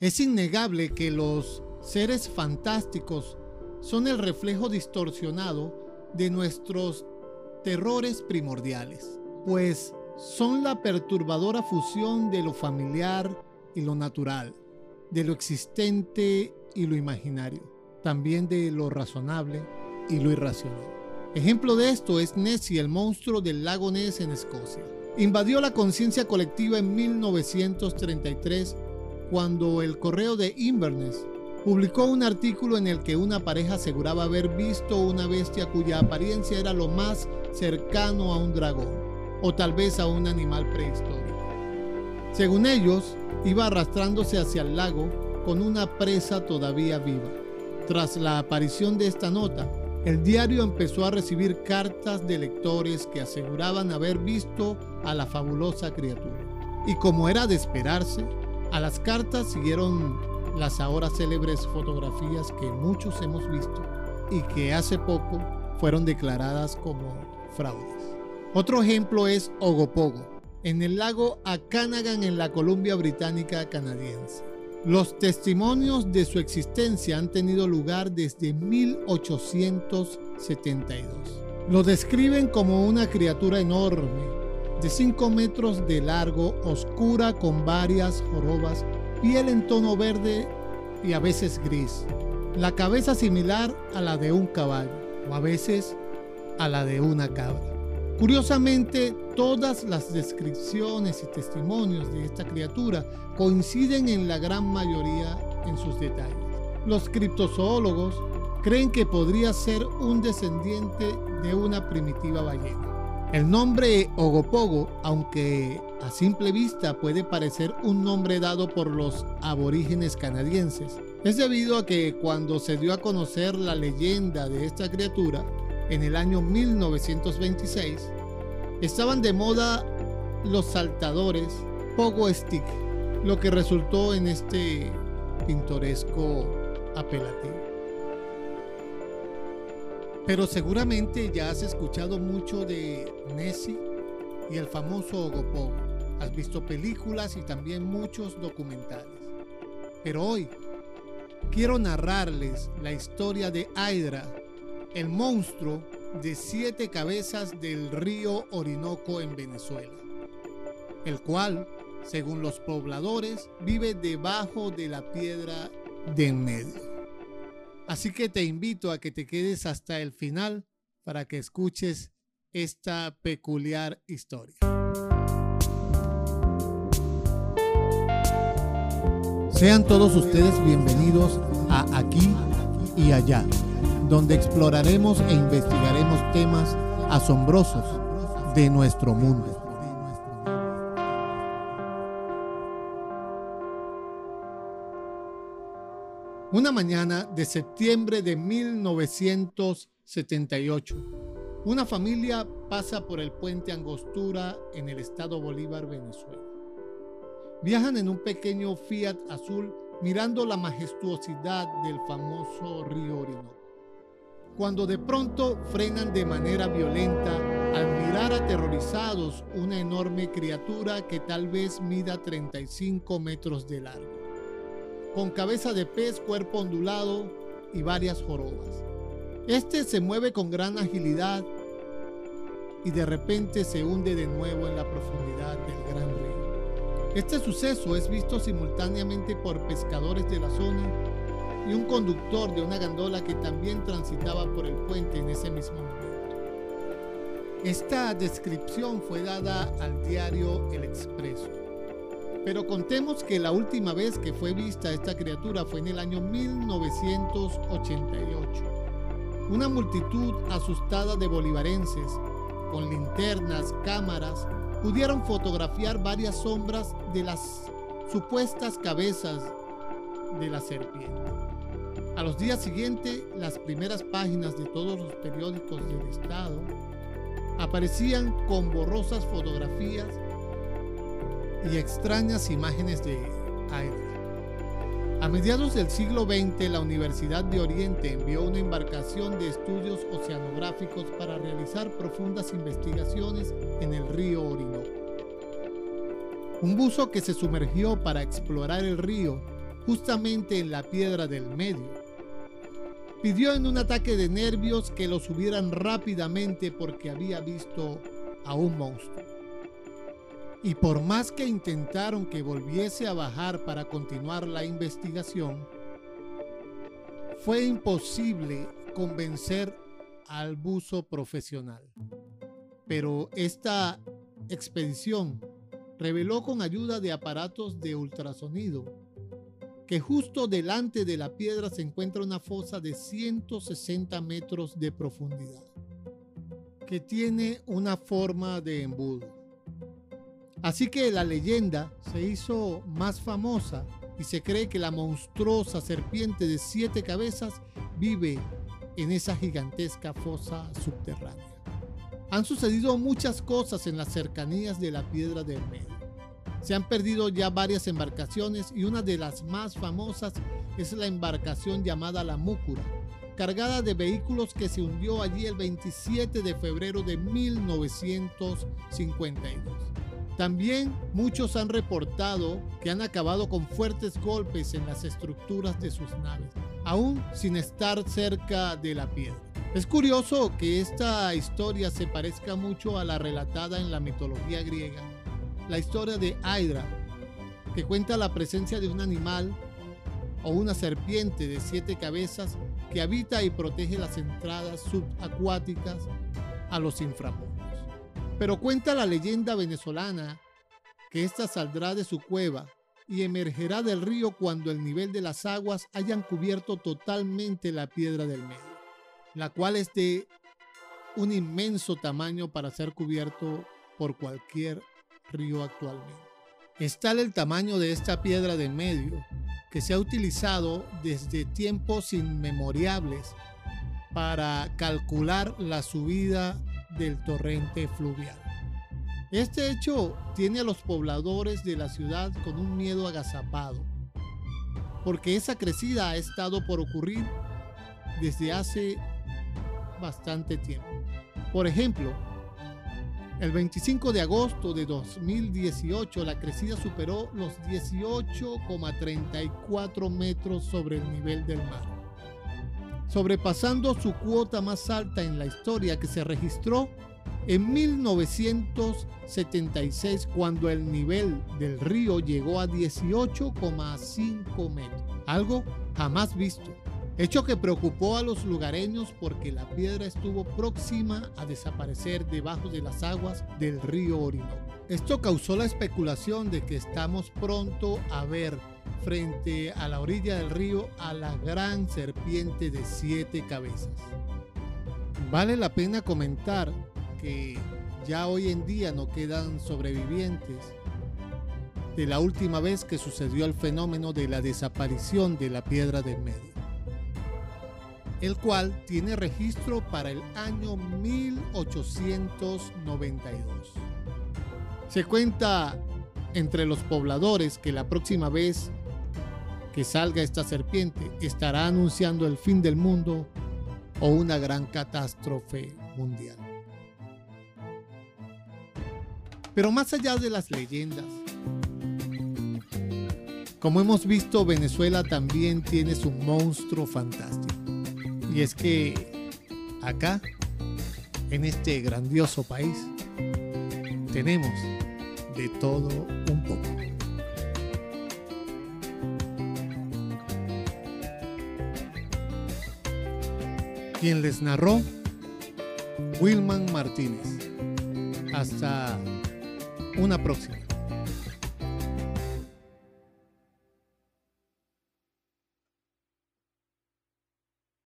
Es innegable que los seres fantásticos son el reflejo distorsionado de nuestros terrores primordiales, pues son la perturbadora fusión de lo familiar y lo natural, de lo existente y lo imaginario, también de lo razonable y lo irracional. Ejemplo de esto es Nessie, el monstruo del lago Ness en Escocia. Invadió la conciencia colectiva en 1933 cuando el correo de Inverness publicó un artículo en el que una pareja aseguraba haber visto una bestia cuya apariencia era lo más cercano a un dragón o tal vez a un animal prehistórico. Según ellos, iba arrastrándose hacia el lago con una presa todavía viva. Tras la aparición de esta nota, el diario empezó a recibir cartas de lectores que aseguraban haber visto a la fabulosa criatura. Y como era de esperarse, a las cartas siguieron las ahora célebres fotografías que muchos hemos visto y que hace poco fueron declaradas como fraudes. Otro ejemplo es Ogopogo, en el lago Akanagan en la Columbia Británica canadiense. Los testimonios de su existencia han tenido lugar desde 1872. Lo describen como una criatura enorme, de 5 metros de largo, oscura con varias jorobas, piel en tono verde y a veces gris, la cabeza similar a la de un caballo o a veces a la de una cabra. Curiosamente, todas las descripciones y testimonios de esta criatura coinciden en la gran mayoría en sus detalles. Los criptozoólogos creen que podría ser un descendiente de una primitiva ballena. El nombre Ogopogo, aunque a simple vista puede parecer un nombre dado por los aborígenes canadienses, es debido a que cuando se dio a conocer la leyenda de esta criatura, en el año 1926, estaban de moda los saltadores Pogo Stick, lo que resultó en este pintoresco apelativo. Pero seguramente ya has escuchado mucho de Nessie y el famoso Ogopogo. Has visto películas y también muchos documentales. Pero hoy quiero narrarles la historia de Hydra, el monstruo de siete cabezas del río Orinoco en Venezuela, el cual, según los pobladores, vive debajo de la piedra de en medio. Así que te invito a que te quedes hasta el final para que escuches esta peculiar historia. Sean todos ustedes bienvenidos a Aquí y Allá donde exploraremos e investigaremos temas asombrosos de nuestro mundo. Una mañana de septiembre de 1978, una familia pasa por el puente Angostura en el estado Bolívar, Venezuela. Viajan en un pequeño Fiat azul mirando la majestuosidad del famoso río Orinoco. Cuando de pronto frenan de manera violenta al mirar aterrorizados una enorme criatura que tal vez mida 35 metros de largo, con cabeza de pez, cuerpo ondulado y varias jorobas. Este se mueve con gran agilidad y de repente se hunde de nuevo en la profundidad del gran río. Este suceso es visto simultáneamente por pescadores de la zona y un conductor de una gandola que también transitaba por el puente en ese mismo momento. Esta descripción fue dada al diario El Expreso. Pero contemos que la última vez que fue vista esta criatura fue en el año 1988. Una multitud asustada de bolivarenses, con linternas, cámaras, pudieron fotografiar varias sombras de las supuestas cabezas de la serpiente. A los días siguientes, las primeras páginas de todos los periódicos del Estado aparecían con borrosas fotografías y extrañas imágenes de Hydra. A mediados del siglo XX, la Universidad de Oriente envió una embarcación de estudios oceanográficos para realizar profundas investigaciones en el río Orinoco. Un buzo que se sumergió para explorar el río justamente en la piedra del medio. Pidió en un ataque de nervios que lo subieran rápidamente porque había visto a un monstruo. Y por más que intentaron que volviese a bajar para continuar la investigación, fue imposible convencer al buzo profesional. Pero esta expedición reveló con ayuda de aparatos de ultrasonido que justo delante de la piedra se encuentra una fosa de 160 metros de profundidad, que tiene una forma de embudo. Así que la leyenda se hizo más famosa y se cree que la monstruosa serpiente de siete cabezas vive en esa gigantesca fosa subterránea. Han sucedido muchas cosas en las cercanías de la piedra del medio. Se han perdido ya varias embarcaciones y una de las más famosas es la embarcación llamada la Múcura, cargada de vehículos que se hundió allí el 27 de febrero de 1952. También muchos han reportado que han acabado con fuertes golpes en las estructuras de sus naves, aún sin estar cerca de la piedra. Es curioso que esta historia se parezca mucho a la relatada en la mitología griega, la historia de Hydra, que cuenta la presencia de un animal o una serpiente de siete cabezas que habita y protege las entradas subacuáticas a los inframundos. Pero cuenta la leyenda venezolana que ésta saldrá de su cueva y emergerá del río cuando el nivel de las aguas hayan cubierto totalmente la piedra del medio la cual es de un inmenso tamaño para ser cubierto por cualquier río actualmente. Es el tamaño de esta piedra de medio que se ha utilizado desde tiempos inmemoriales para calcular la subida del torrente fluvial. Este hecho tiene a los pobladores de la ciudad con un miedo agazapado, porque esa crecida ha estado por ocurrir desde hace bastante tiempo. Por ejemplo, el 25 de agosto de 2018 la crecida superó los 18,34 metros sobre el nivel del mar, sobrepasando su cuota más alta en la historia que se registró en 1976 cuando el nivel del río llegó a 18,5 metros, algo jamás visto hecho que preocupó a los lugareños porque la piedra estuvo próxima a desaparecer debajo de las aguas del río Orinoco. Esto causó la especulación de que estamos pronto a ver frente a la orilla del río a la gran serpiente de siete cabezas. Vale la pena comentar que ya hoy en día no quedan sobrevivientes de la última vez que sucedió el fenómeno de la desaparición de la piedra del medio el cual tiene registro para el año 1892. Se cuenta entre los pobladores que la próxima vez que salga esta serpiente estará anunciando el fin del mundo o una gran catástrofe mundial. Pero más allá de las leyendas, como hemos visto, Venezuela también tiene su monstruo fantástico. Y es que acá, en este grandioso país, tenemos de todo un poco. Quien les narró, Wilman Martínez. Hasta una próxima.